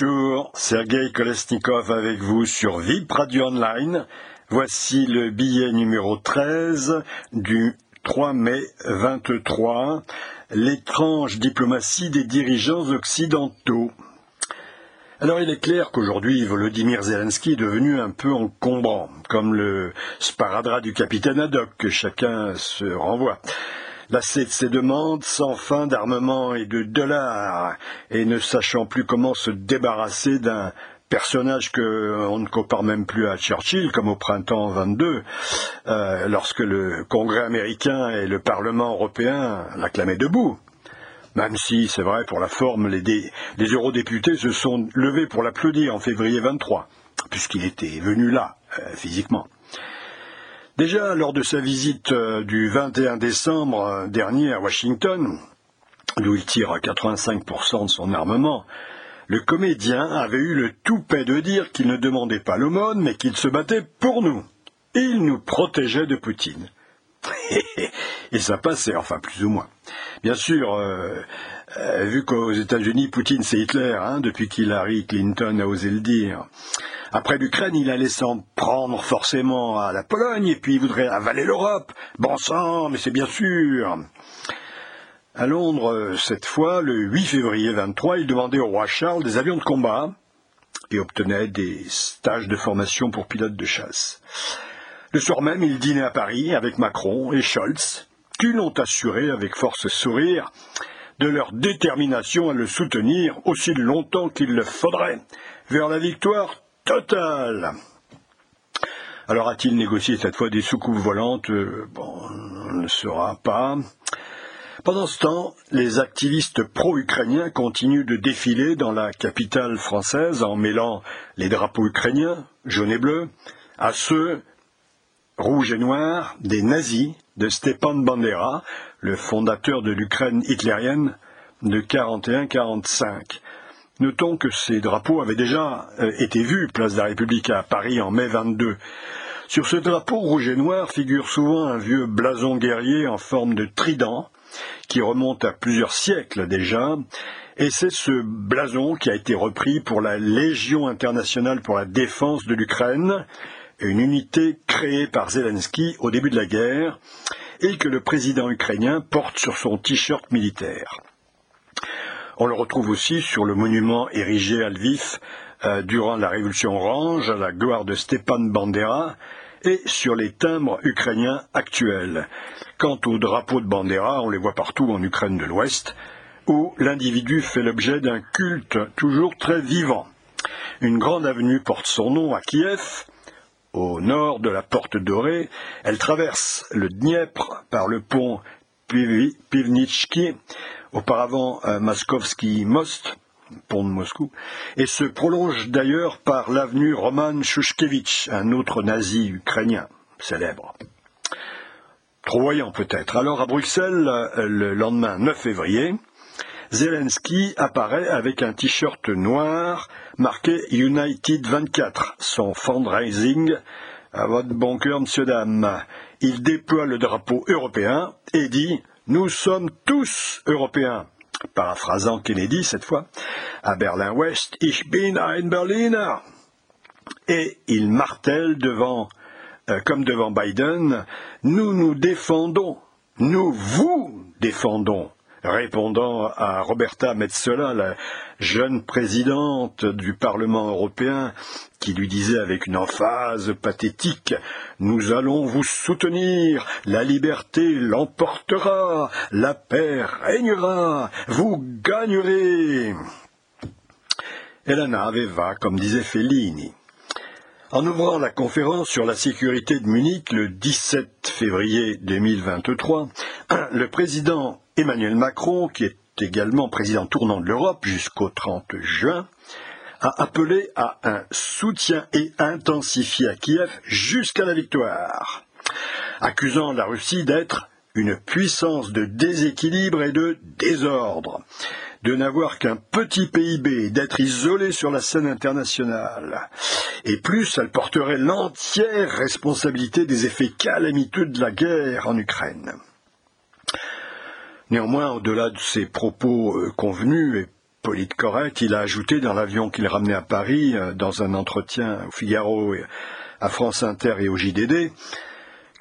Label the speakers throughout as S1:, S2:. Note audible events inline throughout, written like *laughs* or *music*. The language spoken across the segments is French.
S1: Bonjour, Sergei Kolesnikov avec vous sur VIP Radio Online. Voici le billet numéro 13 du 3 mai 23, l'étrange diplomatie des dirigeants occidentaux. Alors il est clair qu'aujourd'hui Volodymyr Zelensky est devenu un peu encombrant, comme le sparadrap du capitaine Haddock que chacun se renvoie lassé de ses demandes sans fin d'armement et de dollars, et ne sachant plus comment se débarrasser d'un personnage qu'on ne compare même plus à Churchill, comme au printemps 22, euh, lorsque le Congrès américain et le Parlement européen l'acclamaient debout. Même si, c'est vrai, pour la forme, les, les eurodéputés se sont levés pour l'applaudir en février 23, puisqu'il était venu là, euh, physiquement. Déjà, lors de sa visite euh, du 21 décembre euh, dernier à Washington, d'où il tire 85% de son armement, le comédien avait eu le toupet de dire qu'il ne demandait pas l'aumône, mais qu'il se battait pour nous. Il nous protégeait de Poutine. *laughs* Et ça passait, enfin plus ou moins. Bien sûr, euh, vu qu'aux États-Unis, Poutine c'est Hitler, hein, depuis qu'Hillary Clinton a osé le dire. Après l'Ukraine, il allait s'en prendre forcément à la Pologne, et puis il voudrait avaler l'Europe. Bon sang, mais c'est bien sûr. À Londres, cette fois, le 8 février 23, il demandait au roi Charles des avions de combat et obtenait des stages de formation pour pilotes de chasse. Le soir même, il dînait à Paris avec Macron et Scholz, qui l'ont assuré avec force sourire de leur détermination à le soutenir aussi longtemps qu'il le faudrait vers la victoire Total Alors a-t-il négocié cette fois des soucoupes volantes? Euh, on ne saura pas. Pendant ce temps, les activistes pro-ukrainiens continuent de défiler dans la capitale française en mêlant les drapeaux ukrainiens, jaune et bleu, à ceux rouge et noir des nazis de Stepan Bandera, le fondateur de l'Ukraine hitlérienne de 41-45. Notons que ces drapeaux avaient déjà euh, été vus place de la République à Paris en mai 22. Sur ce drapeau rouge et noir figure souvent un vieux blason guerrier en forme de trident qui remonte à plusieurs siècles déjà, et c'est ce blason qui a été repris pour la Légion internationale pour la défense de l'Ukraine, une unité créée par Zelensky au début de la guerre, et que le président ukrainien porte sur son t-shirt militaire. On le retrouve aussi sur le monument érigé à Lviv euh, durant la Révolution orange à la gloire de Stepan Bandera et sur les timbres ukrainiens actuels. Quant aux drapeaux de Bandera, on les voit partout en Ukraine de l'Ouest, où l'individu fait l'objet d'un culte toujours très vivant. Une grande avenue porte son nom à Kiev, au nord de la Porte Dorée. Elle traverse le Dniepr par le pont Pivnitchki auparavant euh, Maskovski-Most, pont de Moscou, et se prolonge d'ailleurs par l'avenue Roman Shushkevich, un autre nazi ukrainien célèbre. Trop voyant peut-être. Alors à Bruxelles, euh, le lendemain 9 février, Zelensky apparaît avec un t-shirt noir marqué United 24, son fundraising à votre bon cœur, monsieur dame. Il déploie le drapeau européen et dit nous sommes tous Européens. Paraphrasant Kennedy cette fois, à Berlin-Ouest, Ich bin ein Berliner. Et il martèle devant, euh, comme devant Biden, nous nous défendons, nous vous défendons répondant à Roberta Metsola, la jeune présidente du Parlement européen, qui lui disait avec une emphase pathétique Nous allons vous soutenir, la liberté l'emportera, la paix régnera, vous gagnerez. Elena Aveva, comme disait Fellini. En ouvrant la conférence sur la sécurité de Munich le 17 février 2023, *clears throat* le président Emmanuel Macron, qui est également président tournant de l'Europe jusqu'au 30 juin, a appelé à un soutien et intensifié à Kiev jusqu'à la victoire, accusant la Russie d'être une puissance de déséquilibre et de désordre, de n'avoir qu'un petit PIB, d'être isolé sur la scène internationale. Et plus, elle porterait l'entière responsabilité des effets calamiteux de la guerre en Ukraine. Néanmoins, au-delà de ces propos euh, convenus et correct, il a ajouté dans l'avion qu'il ramenait à Paris, euh, dans un entretien au Figaro, à France Inter et au JDD,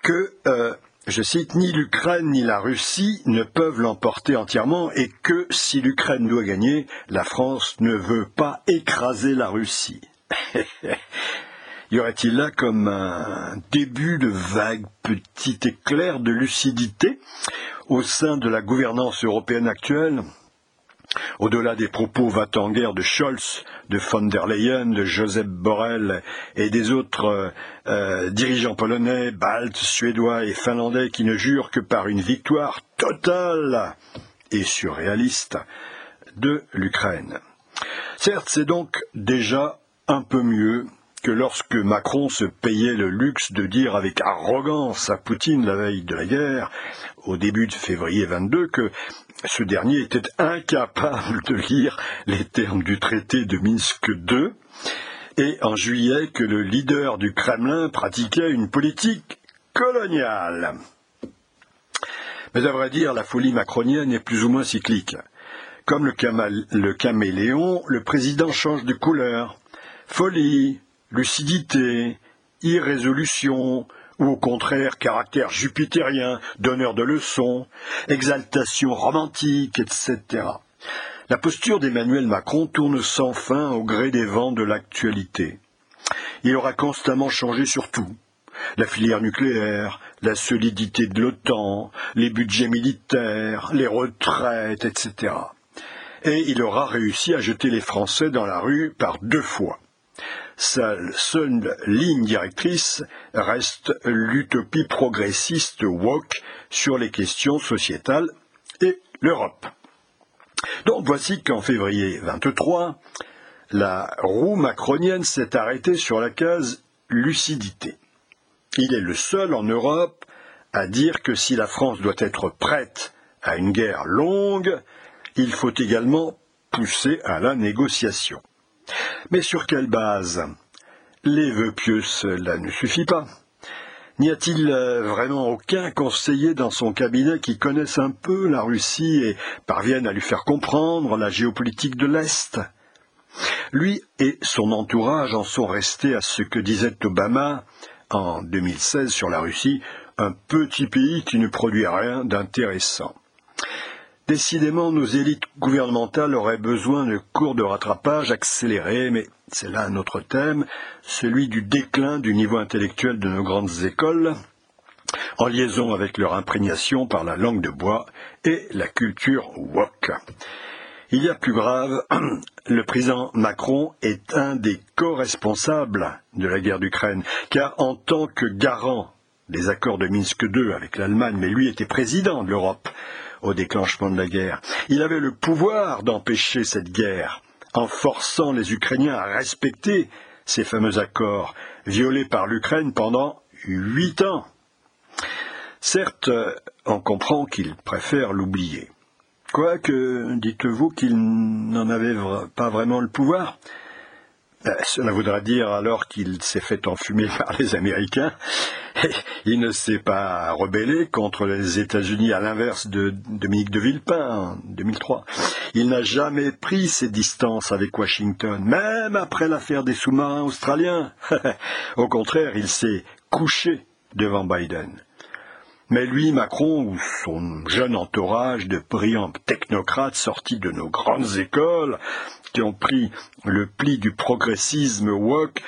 S1: que, euh, je cite, ni l'Ukraine ni la Russie ne peuvent l'emporter entièrement et que si l'Ukraine doit gagner, la France ne veut pas écraser la Russie. *laughs* y aurait-il là comme un début de vague petit éclair de lucidité au sein de la gouvernance européenne actuelle? Au-delà des propos va en guerre de Scholz, de von der Leyen, de Joseph Borrell et des autres euh, euh, dirigeants polonais, baltes, suédois et finlandais qui ne jurent que par une victoire totale et surréaliste de l'Ukraine. Certes, c'est donc déjà un peu mieux que lorsque Macron se payait le luxe de dire avec arrogance à Poutine la veille de la guerre, au début de février 22, que ce dernier était incapable de lire les termes du traité de Minsk II, et en juillet que le leader du Kremlin pratiquait une politique coloniale. Mais à vrai dire, la folie macronienne est plus ou moins cyclique. Comme le, le caméléon, le président change de couleur. Folie, lucidité, irrésolution, ou au contraire caractère jupitérien, donneur de leçons, exaltation romantique, etc. La posture d'Emmanuel Macron tourne sans fin au gré des vents de l'actualité. Il aura constamment changé sur tout. La filière nucléaire, la solidité de l'OTAN, les budgets militaires, les retraites, etc. Et il aura réussi à jeter les Français dans la rue par deux fois. Sa seule ligne directrice reste l'utopie progressiste woke sur les questions sociétales et l'Europe. Donc voici qu'en février 23, la roue macronienne s'est arrêtée sur la case lucidité. Il est le seul en Europe à dire que si la France doit être prête à une guerre longue, il faut également pousser à la négociation. Mais sur quelle base Les vœux pieux, cela ne suffit pas. N'y a-t-il euh, vraiment aucun conseiller dans son cabinet qui connaisse un peu la Russie et parvienne à lui faire comprendre la géopolitique de l'Est? Lui et son entourage en sont restés à ce que disait Obama en 2016 sur la Russie, un petit pays qui ne produit rien d'intéressant. Décidément, nos élites gouvernementales auraient besoin de cours de rattrapage accélérés, mais c'est là un autre thème, celui du déclin du niveau intellectuel de nos grandes écoles, en liaison avec leur imprégnation par la langue de bois et la culture wok. Il y a plus grave, *clears throat* le président Macron est un des co-responsables de la guerre d'Ukraine, car en tant que garant des accords de Minsk II avec l'Allemagne, mais lui était président de l'Europe, au déclenchement de la guerre. Il avait le pouvoir d'empêcher cette guerre en forçant les Ukrainiens à respecter ces fameux accords violés par l'Ukraine pendant huit ans. Certes, on comprend qu'il préfère l'oublier. Quoique, dites-vous qu'il n'en avait pas vraiment le pouvoir euh, cela voudra dire alors qu'il s'est fait enfumer *laughs* par les Américains. il ne s'est pas rebellé contre les États-Unis à l'inverse de Dominique de Villepin en 2003. Il n'a jamais pris ses distances avec Washington, même après l'affaire des sous-marins australiens. *laughs* Au contraire, il s'est couché devant Biden. Mais lui, Macron, ou son jeune entourage de brillants technocrates sortis de nos grandes écoles, qui ont pris le pli du progressisme woke,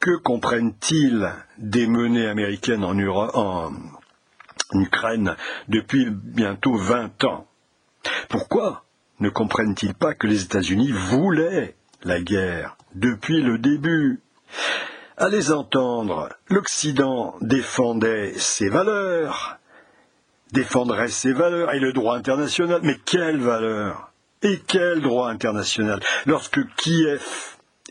S1: que comprennent-ils des menées américaines en, Ukraine depuis bientôt vingt ans? Pourquoi ne comprennent-ils pas que les États-Unis voulaient la guerre depuis le début? À les entendre, l'Occident défendait ses valeurs, défendrait ses valeurs et le droit international. Mais quelles valeurs Et quel droit international Lorsque Kiev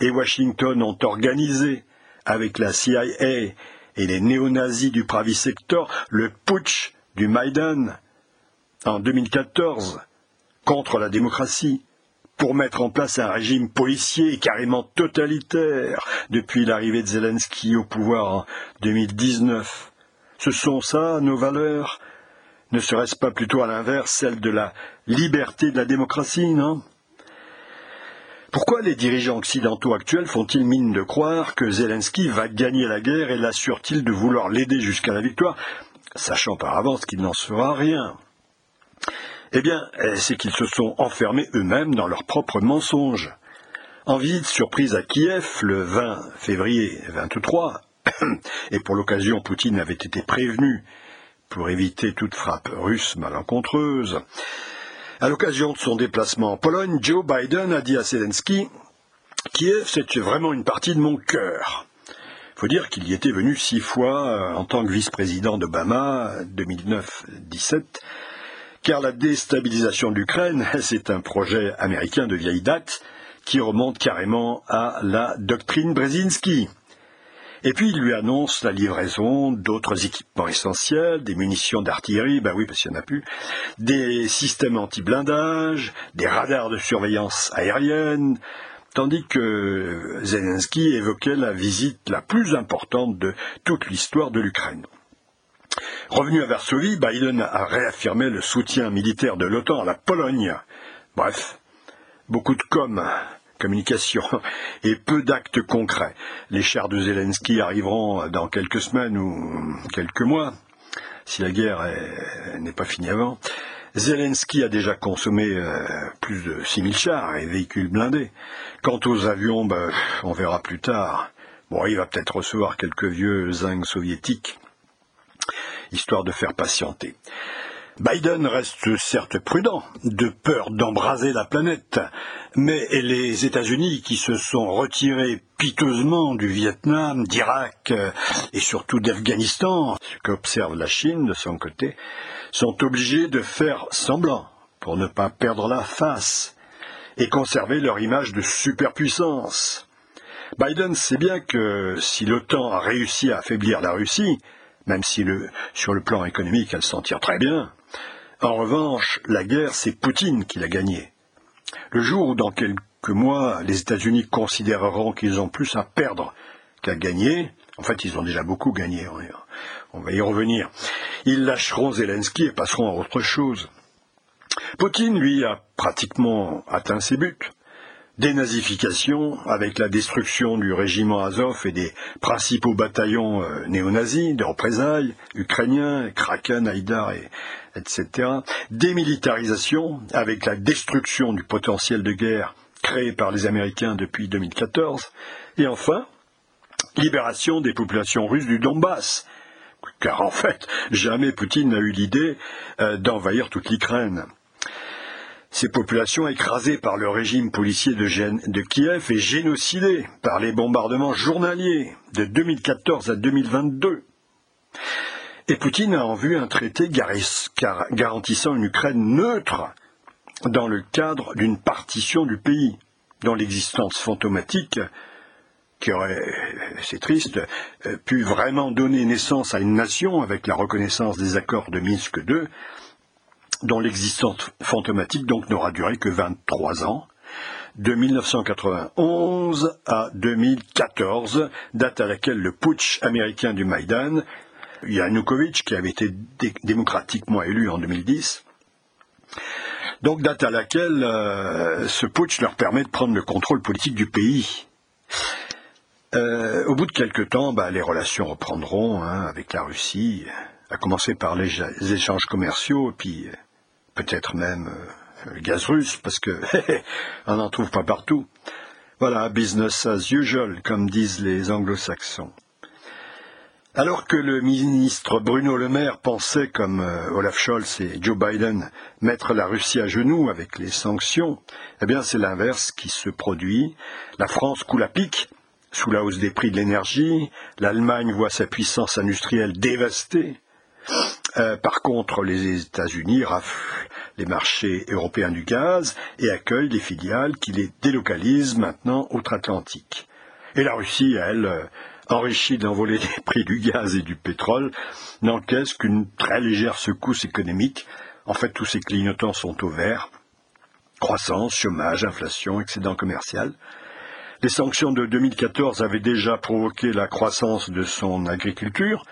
S1: et Washington ont organisé avec la CIA et les néo-nazis du Pravi Sector le putsch du Maïdan en 2014 contre la démocratie, pour mettre en place un régime policier carrément totalitaire depuis l'arrivée de Zelensky au pouvoir en 2019. Ce sont ça nos valeurs Ne serait-ce pas plutôt à l'inverse celle de la liberté de la démocratie, non? Pourquoi les dirigeants occidentaux actuels font-ils mine de croire que Zelensky va gagner la guerre et l'assurent-ils de vouloir l'aider jusqu'à la victoire, sachant par avance qu'il n'en sera rien? Eh bien, c'est qu'ils se sont enfermés eux-mêmes dans leurs propres mensonges. En visite surprise à Kiev le 20 février 23, *coughs* et pour l'occasion Poutine avait été prévenu pour éviter toute frappe russe malencontreuse, à l'occasion de son déplacement en Pologne, Joe Biden a dit à Zelensky Kiev, c'est vraiment une partie de mon cœur. Il faut dire qu'il y était venu six fois euh, en tant que vice-président d'Obama 2009-17, car la déstabilisation de l'Ukraine, *laughs* c'est un projet américain de vieille date qui remonte carrément à la doctrine Brzezinski. Et puis il lui annonce la livraison d'autres équipements essentiels, des munitions d'artillerie, ben oui parce qu'il n'y en a plus, des systèmes anti-blindage, des radars de surveillance aérienne, tandis que Zelensky évoquait la visite la plus importante de toute l'histoire de l'Ukraine. Revenu à Varsovie, Biden a réaffirmé le soutien militaire de l'OTAN à la Pologne. Bref, beaucoup de com' communication *laughs* et peu d'actes concrets. Les chars de Zelensky arriveront dans quelques semaines ou quelques mois, si la guerre n'est pas finie avant. Zelensky a déjà consommé euh, plus de 6000 chars et véhicules blindés. Quant aux avions, ben, on verra plus tard. Bon, il va peut-être recevoir quelques vieux zincs soviétiques, histoire de faire patienter. Biden reste certes prudent, de peur d'embraser la planète, mais les États-Unis, qui se sont retirés piteusement du Vietnam, d'Irak euh, et surtout d'Afghanistan, ce qu'observe la Chine de son côté, sont obligés de faire semblant pour ne pas perdre la face et conserver leur image de superpuissance. Biden sait bien que si l'OTAN a réussi à affaiblir la Russie, même si sur le plan économique elle s'en tire très bien, en revanche, la guerre, c'est Poutine qui l'a gagnée. Le jour où, dans quelques mois, les États-Unis considéreront qu'ils ont plus à perdre qu'à gagner, en fait, ils ont déjà beaucoup gagné, on va y revenir, ils lâcheront Zelensky et passeront à autre chose. Poutine, lui, a pratiquement atteint ses buts dénazification avec la destruction du régiment Azov et des principaux bataillons euh, néo-nazis de représailles, ukrainiens, Kraken, Haïdar, et, etc. Démilitarisation avec la destruction du potentiel de guerre créé par les Américains depuis 2014. Et enfin, libération des populations russes du Donbass. Car en fait, jamais Poutine n'a eu l'idée euh, d'envahir toute l'Ukraine. Ces populations écrasées par le régime policier de, Kiev et génocidées par les bombardements journaliers de 2014 à 2022. Et Poutine a en vue un traité garantissant une Ukraine neutre dans le cadre d'une partition du pays, dont l'existence fantomatique, qui aurait, c'est triste, euh, pu vraiment donner naissance à une nation avec la reconnaissance des accords de Minsk II, dont l'existence fantomatique donc n'aura duré que 23 ans, de 1991 à 2014, date à laquelle le putsch américain du Maïdan, Yanukovych, qui avait été démocratiquement élu en 2010, donc date à laquelle euh, ce putsch leur permet de prendre le contrôle politique du pays. Euh, au bout de quelques temps, bah, les relations reprendront hein, avec la Russie, à commencer par les, échanges commerciaux, puis peut-être même euh, le gaz russe, parce que *laughs* on n'en trouve pas partout. Voilà, business as usual, comme disent les anglo-saxons. Alors que le ministre Bruno Le Maire pensait, comme euh, Olaf Scholz et Joe Biden, mettre la Russie à genoux avec les sanctions, eh bien c'est l'inverse qui se produit. La France coule à pic sous la hausse des prix de l'énergie, l'Allemagne voit sa puissance industrielle dévastée, euh, par contre, les États-Unis raflent les marchés européens du gaz et accueillent des filiales qui les délocalisent maintenant outre-Atlantique. Et la Russie, elle, enrichie d'envoler les *laughs* prix du gaz et du pétrole, n'encaisse qu'une très légère secousse économique. En fait, tous ces clignotants sont au vert. Croissance, chômage, inflation, excédent commercial. Les sanctions de 2014 avaient déjà provoqué la croissance de son agriculture,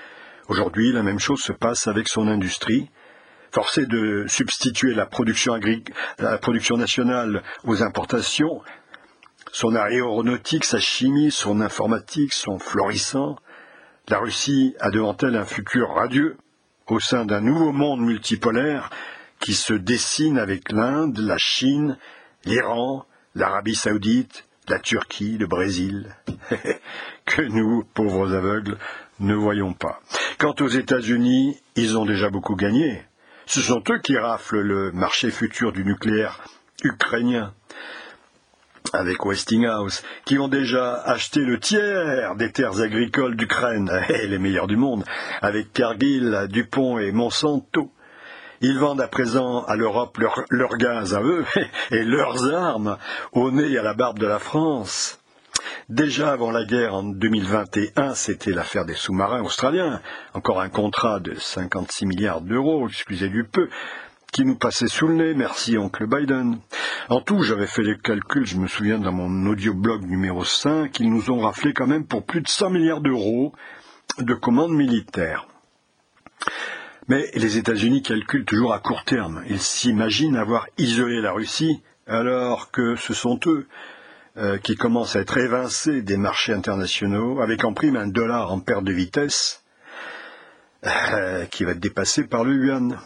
S1: Aujourd'hui, la même chose se passe avec son industrie. Forcé de substituer la production nationale aux importations, son aéronautique, sa chimie, son informatique sont florissants. La Russie a devant elle un futur radieux au sein d'un nouveau monde multipolaire qui se dessine avec l'Inde, la Chine, l'Iran, l'Arabie saoudite, la Turquie, le Brésil, *laughs* que nous, pauvres aveugles, ne voyons pas. Quant aux États-Unis, ils ont déjà beaucoup gagné. Ce sont eux qui raflent le marché futur du nucléaire ukrainien avec Westinghouse, qui ont déjà acheté le tiers des terres agricoles d'Ukraine, *laughs* et les meilleurs du monde, avec Cargill, Dupont et Monsanto. Ils vendent à présent à l'Europe leur, gaz à eux *laughs* et leurs armes au nez et à la barbe de la France. Déjà avant la guerre en 2021, c'était l'affaire des sous-marins australiens. Encore un contrat de 56 milliards d'euros, excusez du peu, qui nous passait sous le nez, merci oncle Biden. En tout, j'avais fait les calculs, je me souviens dans mon audioblog numéro 5, ils nous ont raflé quand même pour plus de 100 milliards d'euros de commandes militaires. Mais les États-Unis calculent toujours à court terme. Ils s'imaginent avoir isolé la Russie alors que ce sont eux euh, qui commencent à être évincés des marchés internationaux, avec en prime un dollar en perte de vitesse euh, qui va être dépassé par le yuan.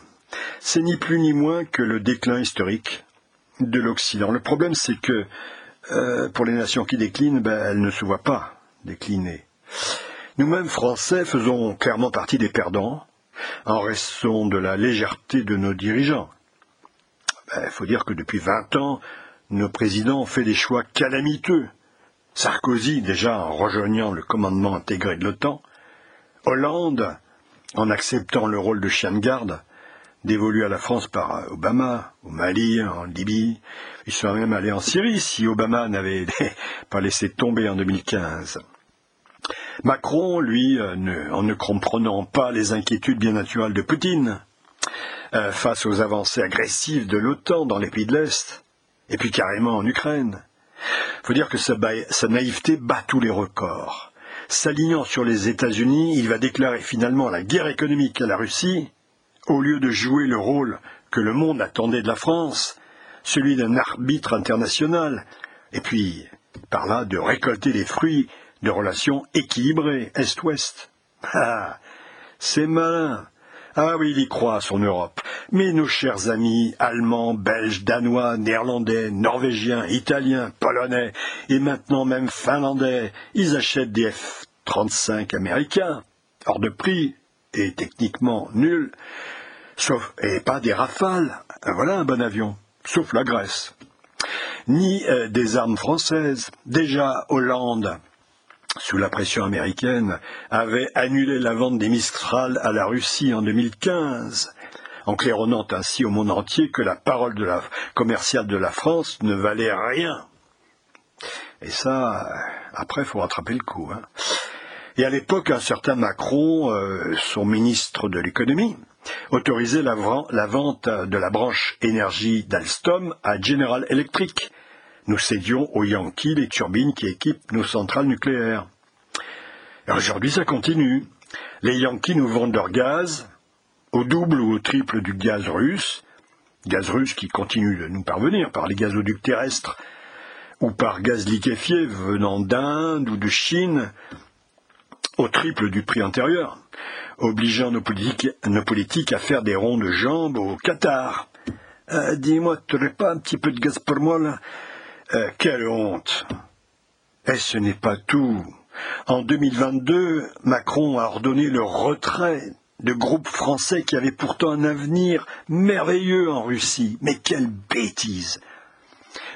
S1: C'est ni plus ni moins que le déclin historique de l'Occident. Le problème, c'est que euh, pour les nations qui déclinent, ben, elles ne se voient pas décliner. Nous-mêmes, Français, faisons clairement partie des perdants en raison de la légèreté de nos dirigeants. Ben, il faut dire que depuis vingt ans, nos présidents ont fait des choix calamiteux. Sarkozy, déjà en rejoignant le commandement intégré de l'OTAN, Hollande, en acceptant le rôle de chien de garde, dévolu à la France par Obama, au Mali, en Libye. Ils sont même allés en Syrie si Obama n'avait *laughs* pas laissé tomber en 2015. Macron, lui, euh, en ne comprenant pas les inquiétudes bien naturelles de Poutine, euh, face aux avancées agressives de l'OTAN dans les pays de l'Est, et puis carrément en Ukraine. faut dire que sa, sa naïveté bat tous les records. S'alignant sur les États-Unis, il va déclarer finalement la guerre économique à la Russie, au lieu de jouer le rôle que le monde attendait de la France, celui d'un arbitre international, et puis par là de récolter les fruits de relations équilibrées Est-Ouest. Ah, c'est malin. Ah oui, il y croit son Europe. Mais nos chers amis allemands, belges, danois, néerlandais, norvégiens, italiens, polonais et maintenant même finlandais, ils achètent des F-35 américains, hors de prix, et techniquement nul, sauf, et pas des rafales, voilà un bon avion, sauf la Grèce, ni euh, des armes françaises. Déjà, Hollande, sous la pression américaine, avait annulé la vente des Mistral à la Russie en 2015, en claironnant ainsi au monde entier que la parole de la commerciale de la France ne valait rien. Et ça, après, il faut rattraper le coup. Hein. Et à l'époque, un certain Macron, euh, son ministre de l'économie, autorisait la, vente de la branche énergie d'Alstom à General Electric. Nous cédions aux Yankees les turbines qui équipent nos centrales nucléaires. Aujourd'hui, ça continue. Les Yankees nous vendent leur gaz au double ou au triple du gaz russe, gaz russe qui continue de nous parvenir par les gazoducs terrestres ou par gaz liquéfié venant d'Inde ou de Chine, au triple du prix antérieur, obligeant nos politiques, à faire des ronds de jambes au Qatar. Euh, dis-moi, tu n'aurais pas un petit peu de gaz pour moi là? Euh, Quelle honte Et ce n'est pas tout. En 2022, Macron a ordonné le retrait de groupes français qui avaient pourtant un avenir merveilleux en Russie. Mais quelle bêtise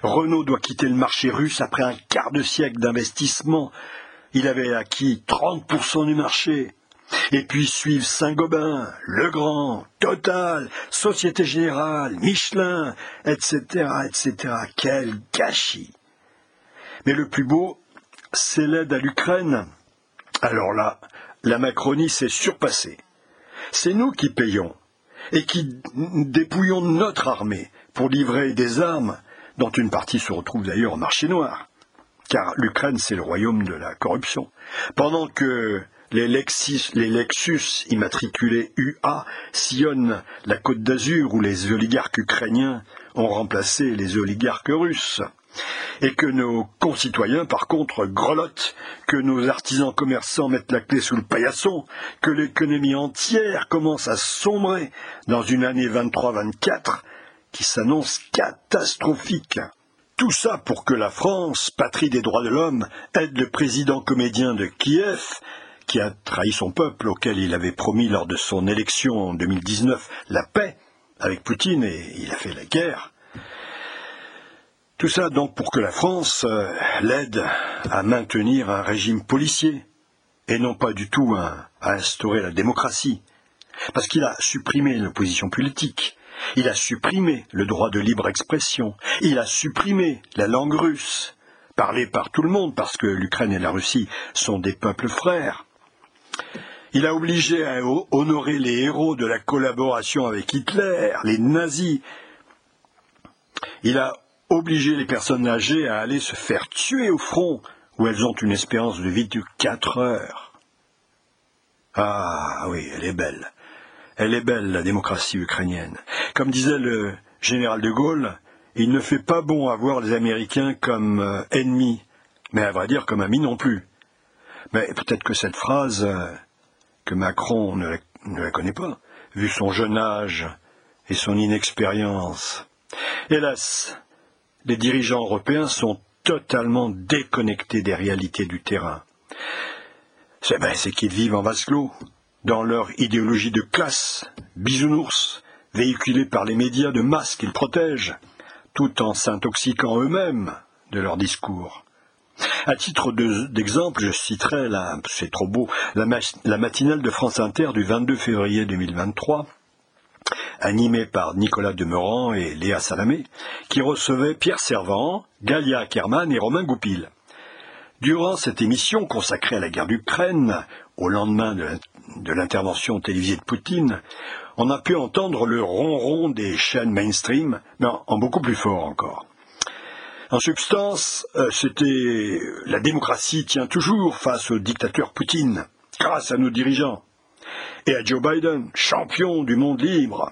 S1: Renault doit quitter le marché russe après un quart de siècle d'investissement il avait acquis 30% du marché. Et puis suivent Saint-Gobain, Legrand, Total, Société Générale, Michelin, etc., etc. Quel gâchis. Mais le plus beau, c'est l'aide à l'Ukraine. Alors là, la Macronie s'est surpassée. C'est nous qui payons et qui dépouillons notre armée pour livrer des armes, dont une partie se retrouve d'ailleurs au marché noir car l'Ukraine, c'est le royaume de la corruption. Pendant que les Lexus, immatriculés UA sillonnent la côte d'Azur où les oligarques ukrainiens ont remplacé les oligarques russes. et que nos concitoyens, par contre, grelottent, que nos artisans commerçants mettent la clé sous le paillasson, que l'économie entière commence à sombrer dans une année 23-24 qui s'annonce catastrophique. Tout ça pour que la France, patrie des droits de l'homme, aide le président comédien de Kiev, qui a trahi son peuple auquel il avait promis lors de son élection en 2019 la paix avec Poutine et il a fait la guerre. Tout ça donc pour que la France euh, l'aide à maintenir un régime policier et non pas du tout à instaurer la démocratie. Parce qu'il a supprimé l'opposition politique, il a supprimé le droit de libre expression, il a supprimé la langue russe, parlée par tout le monde parce que l'Ukraine et la Russie sont des peuples frères. Il a obligé à honorer les héros de la collaboration avec Hitler, les nazis. Il a obligé les personnes âgées à aller se faire tuer au front, où elles ont une espérance de vie de quatre heures. Ah oui, elle est belle. Elle est belle, la démocratie ukrainienne. Comme disait le général de Gaulle, il ne fait pas bon avoir les Américains comme euh, ennemis, mais à vrai dire comme amis non plus. Mais peut-être que cette phrase, euh, que Macron ne la, connaît pas, vu son jeune âge et son inexpérience. Hélas, les dirigeants européens sont totalement déconnectés des réalités du terrain. C'est ben, qu'ils vivent en vase clos, dans leur idéologie de classe, bisounours, véhiculée par les médias de masse qu'ils protègent, tout en s'intoxiquant eux-mêmes de leur discours. À titre d'exemple, je citerai, c'est trop beau, la, la, matinale de France Inter du 22 février 2023, animée par Nicolas Demorand et Léa Salamé, qui recevait Pierre Servant, Galia Ackerman et Romain Goupil. Durant cette émission consacrée à la guerre d'Ukraine, au lendemain de l'intervention télévisée de Poutine, on a pu entendre le ronron des chaînes mainstream, mais en beaucoup plus fort encore. En substance, euh, c'était la démocratie tient toujours face au dictateur Poutine, grâce à nos dirigeants, et à Joe Biden, champion du monde libre.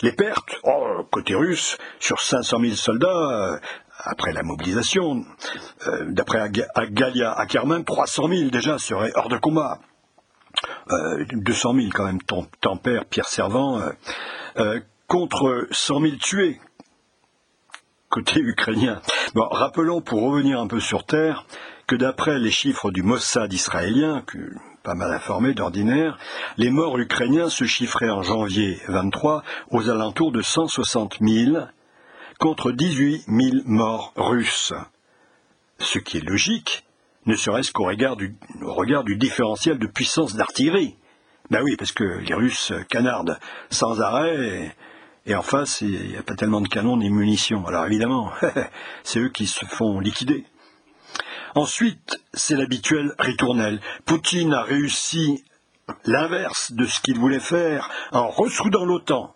S1: Les pertes, oh, côté russe, sur 500 000 soldats, euh, après la mobilisation, euh, d'après Galia Ackerman, 300 000 déjà seraient hors de combat. 200 000 quand même, tempère Pierre Servant, contre 100 000 tués côté ukrainien. Bon, rappelons, pour revenir un peu sur Terre, que d'après les chiffres du Mossad israélien, pas mal informé d'ordinaire, les morts ukrainiens se chiffraient en janvier 23 aux alentours de 160 000 contre 18 000 morts russes. Ce qui est logique, ne serait-ce qu'au regard du, différentiel de puissance d'artillerie. Ben oui, parce que les Russes canardent sans arrêt et en face, il n'y a pas tellement de canons ni munitions. Alors évidemment, *laughs* c'est eux qui se font liquider. Ensuite, c'est l'habituel ritournelle. Poutine a réussi l'inverse de ce qu'il voulait faire en ressoudant l'OTAN.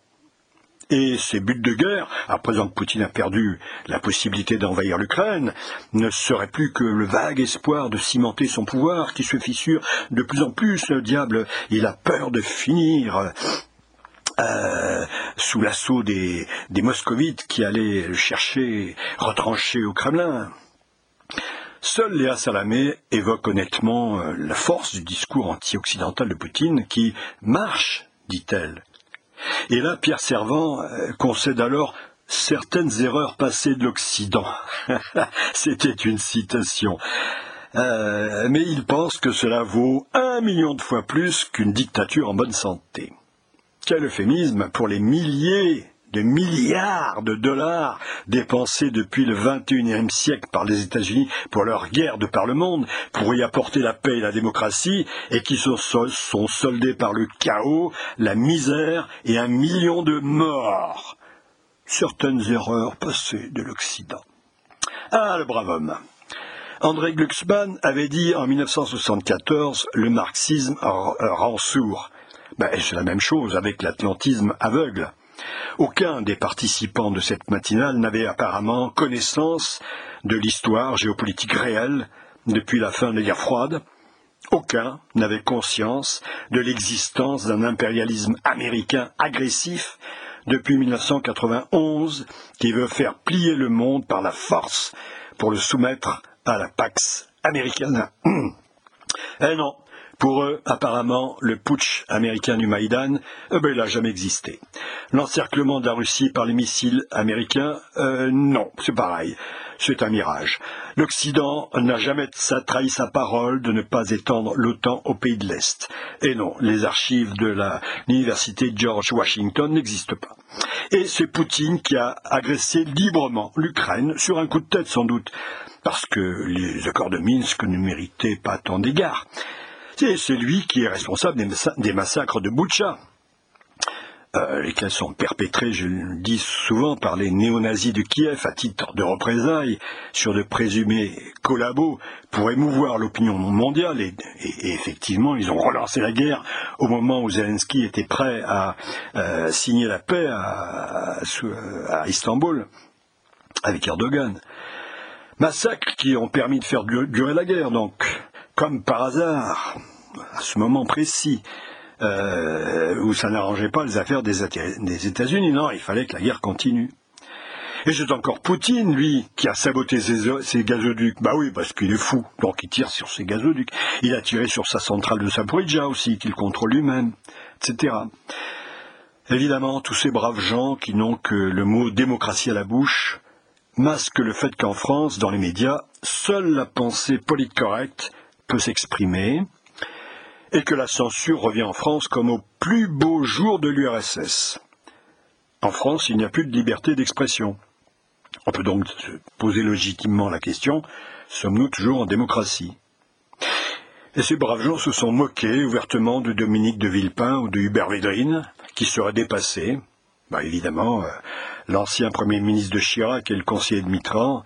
S1: Et ses buts de guerre, à présent que Poutine a perdu la possibilité d'envahir l'Ukraine, ne serait plus que le vague espoir de cimenter son pouvoir qui se fissure de plus en plus. Le diable, il a peur de finir euh, sous l'assaut des, moscovites qui allaient chercher retranché au Kremlin. Seule Léa Salamé évoque honnêtement euh, la force du discours anti-occidental de Poutine qui marche, dit-elle. Et là, Pierre Servant euh, concède alors certaines erreurs passées de l'Occident. *laughs* C'était une citation. mais il pense que cela vaut un million de fois plus qu'une dictature en bonne santé. Quel euphémisme pour les milliers de milliards de dollars dépensés depuis le XXIe siècle par les États-Unis pour leur guerre de par le monde, pour y apporter la paix et la démocratie, et qui sont, soldés par le chaos, la misère et un million de morts. Certaines erreurs passées de l'Occident. Ah, le brave homme. André Glucksmann avait dit en 1974 le marxisme rend sourd. Ben, c'est la même chose avec l'atlantisme aveugle. Aucun des participants de cette matinale n'avait apparemment connaissance de l'histoire géopolitique réelle depuis la fin de la guerre froide. Aucun n'avait conscience de l'existence d'un impérialisme américain agressif depuis 1991 qui veut faire plier le monde par la force pour le soumettre à la Pax américaine. *clears throat* eh non, pour eux, apparemment, le putsch américain du Maïdan, eh ben, il n'a jamais existé. L'encerclement de la Russie par les missiles américains, euh, non, c'est pareil. C'est un mirage. L'Occident n'a jamais trahi sa parole de ne pas étendre l'OTAN aux pays de l'Est. Et non, les archives de l'université George Washington n'existent pas. Et c'est Poutine qui a agressé librement l'Ukraine, sur un coup de tête sans doute, parce que les accords de Minsk ne méritaient pas tant d'égards. C'est lui qui est responsable des, massacres de Boucha, euh, lesquels sont perpétrés, je le dis souvent, par les néo-nazis de Kiev à titre de représailles sur de présumés collabos pour émouvoir l'opinion mondiale. Et, effectivement, ils ont relancé la guerre au moment où Zelensky était prêt à euh, signer la paix à, à Istanbul avec Erdogan. Massacres qui ont permis de faire durer la guerre, donc comme par hasard, à ce moment précis, euh, où ça n'arrangeait pas les affaires des, États-Unis, non, il fallait que la guerre continue. Et c'est encore Poutine, lui, qui a saboté ses, gazoducs. Bah oui, parce qu'il est fou, donc il tire sur ses gazoducs. Il a tiré sur sa centrale de Saporidja aussi, qu'il contrôle lui-même, etc. Évidemment, tous ces braves gens qui n'ont que le mot démocratie à la bouche masquent le fait qu'en France, dans les médias, seule la pensée correcte peut s'exprimer, et que la censure revient en France comme au plus beau jour de l'URSS. En France, il n'y a plus de liberté d'expression. On peut donc se poser légitimement la question, sommes-nous toujours en démocratie? Et ces braves gens se sont moqués ouvertement de Dominique de Villepin ou de Hubert Védrine, qui seraient dépassés. Bah, évidemment, euh, l'ancien Premier ministre de Chirac et le conseiller de Mitran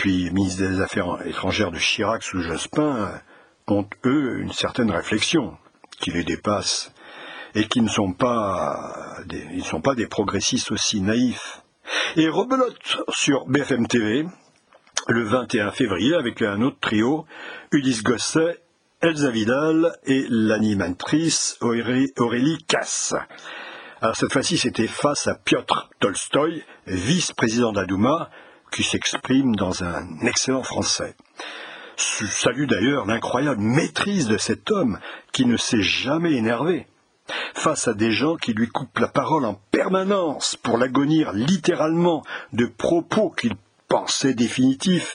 S1: puis ministre des Affaires étrangères de Chirac sous Jospin, ont, eux, une certaine réflexion qui les dépasse et qui ne sont pas des, progressistes aussi naïfs. Et rebelote sur BFM TV le 21 février avec un autre trio, Ulysse Gosset, Elsa Vidal et l'animatrice Aurélie Casse. Alors cette fois-ci, c'était face à Piotr Tolstoï, vice-président d'Adouma, qui s'exprime dans un excellent français. Salue d'ailleurs l'incroyable maîtrise de cet homme qui ne s'est jamais énervé face à des gens qui lui coupent la parole en permanence pour l'agonir littéralement de propos qu'il pensait définitifs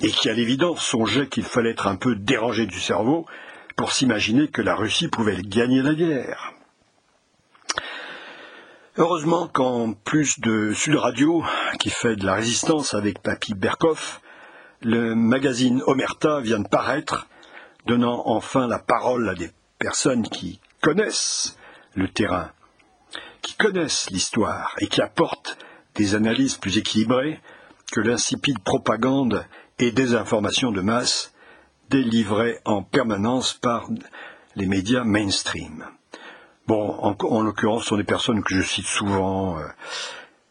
S1: et qui à l'évidence songeait qu'il fallait être un peu dérangé du cerveau pour s'imaginer que la Russie pouvait gagner la guerre. Heureusement qu'en plus de Sud Radio, qui fait de la résistance avec Papy Berkoff, le magazine Omerta vient de paraître, donnant enfin la parole à des personnes qui connaissent le terrain, qui connaissent l'histoire et qui apportent des analyses plus équilibrées que l'insipide propagande et désinformation de masse délivrées en permanence par les médias mainstream. En, l'occurrence, ce sont des personnes que je cite souvent, euh,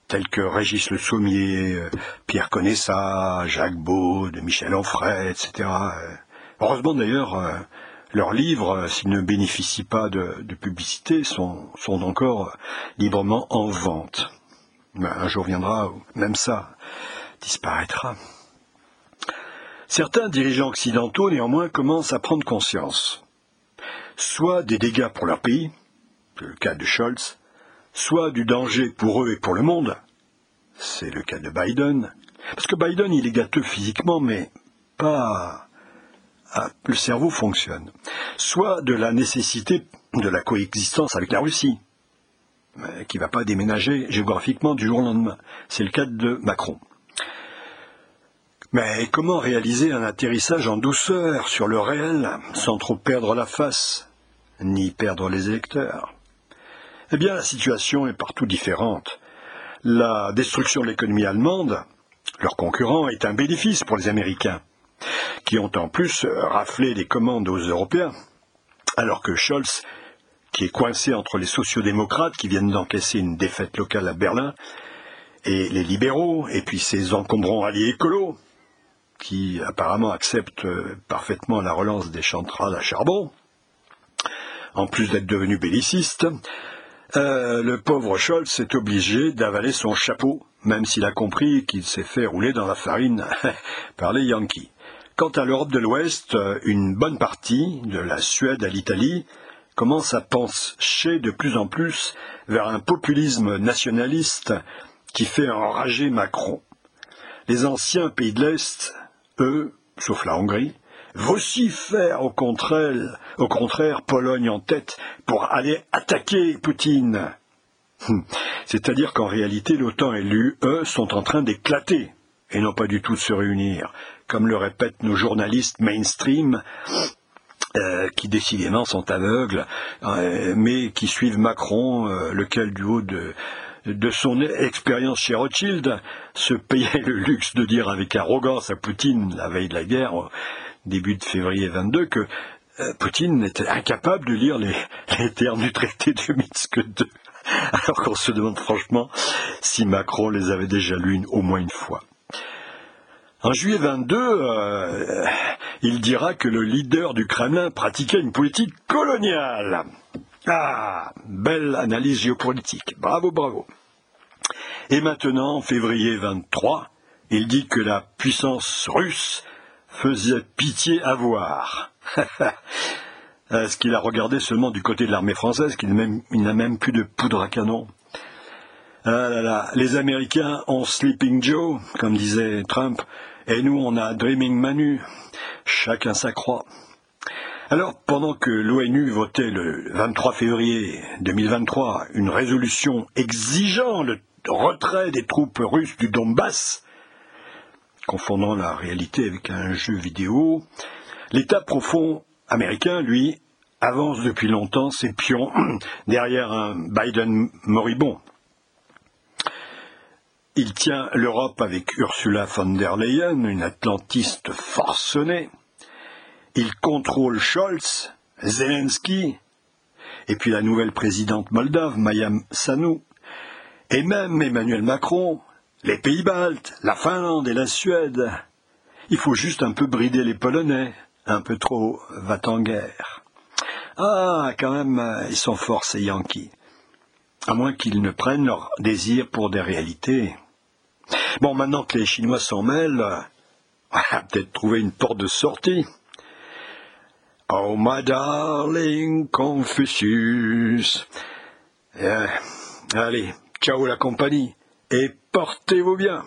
S1: telles que Régis Le Sommier, euh, Pierre Conessa, Jacques Beau, Michel Onfray, etc. Euh, heureusement d'ailleurs, leurs livres, s'ils ne bénéficient pas de, publicité, sont, sont, encore librement en vente. Ben, un jour viendra où même ça disparaîtra. Certains dirigeants occidentaux, néanmoins, commencent à prendre conscience, soit des dégâts pour leur pays, le cas de Scholz, soit du danger pour eux et pour le monde, c'est le cas de Biden, parce que Biden, il est gâteux physiquement, mais pas... Le cerveau fonctionne. Soit de la nécessité de la coexistence avec la Russie, qui ne va pas déménager géographiquement du jour au lendemain. C'est le cas de Macron. Mais comment réaliser un atterrissage en douceur sur le réel, sans trop perdre la face, ni perdre les électeurs? Eh bien, la situation est partout différente. La destruction de l'économie allemande, leur concurrent, est un bénéfice pour les Américains, qui ont en plus raflé les commandes aux Européens, alors que Scholz, qui est coincé entre les sociodémocrates qui viennent d'encaisser une défaite locale à Berlin, et les libéraux, et puis ses encombrants alliés écolos, qui apparemment acceptent parfaitement la relance des centrales à charbon, en plus d'être devenus bellicistes, euh, le pauvre Scholz est obligé d'avaler son chapeau, même s'il a compris qu'il s'est fait rouler dans la farine *laughs* par les Yankees. Quant à l'Europe de l'Ouest, une bonne partie, de la Suède à l'Italie, commence à pencher de plus en plus vers un populisme nationaliste qui fait enrager Macron. Les anciens pays de l'Est, eux, sauf la Hongrie, vocifèrent au contraire, au contraire Pologne en tête pour aller attaquer Poutine. Hum. C'est-à-dire qu'en réalité, l'OTAN et l'UE sont en train d'éclater et non pas du tout de se réunir, comme le répètent nos journalistes mainstream, euh, qui décidément sont aveugles, euh, mais qui suivent Macron, euh, lequel du haut de, son expérience chez Rothschild se payait le luxe de dire avec arrogance à Poutine la veille de la guerre, début de février 22, que Poutine était incapable de lire les, *laughs* les termes du traité de Minsk II. *laughs* Alors qu'on se demande franchement si Macron les avait déjà lus au moins une fois. En juillet 22, euh, il dira que le leader du Kremlin pratiquait une politique coloniale. Ah, belle analyse géopolitique. Bravo, bravo. Et maintenant, en février 23, il dit que la puissance russe faisait pitié à voir. *laughs* Est-ce qu'il a regardé seulement du côté de l'armée française, qu'il n'a même plus de poudre à canon? Ah là là, les Américains ont Sleeping Joe, comme disait Trump, et nous, on a Dreaming Manu. Chacun sa croix. Alors, pendant que l'ONU votait le 23 février 2023 une résolution exigeant le retrait des troupes russes du Donbass, confondant la réalité avec un jeu vidéo, l'État profond américain, lui, avance depuis longtemps ses pions *clears throat* derrière un Biden moribond. Il tient l'Europe avec Ursula von der Leyen, une atlantiste forcenée. Il contrôle Scholz, Zelensky, et puis la nouvelle présidente moldave, Mayam Sanou, et même Emmanuel Macron, les Pays-Baltes, la Finlande et la Suède. Il faut juste un peu brider les Polonais, un peu trop va en guerre. Ah, quand même, ils sont forts ces Yankees à moins qu'ils ne prennent leur désir pour des réalités. Bon, maintenant que les Chinois s'en mêlent, *laughs* on peut-être trouver une porte de sortie. Oh, my darling Confucius. Eh, allez, ciao la compagnie, portez-vous bien.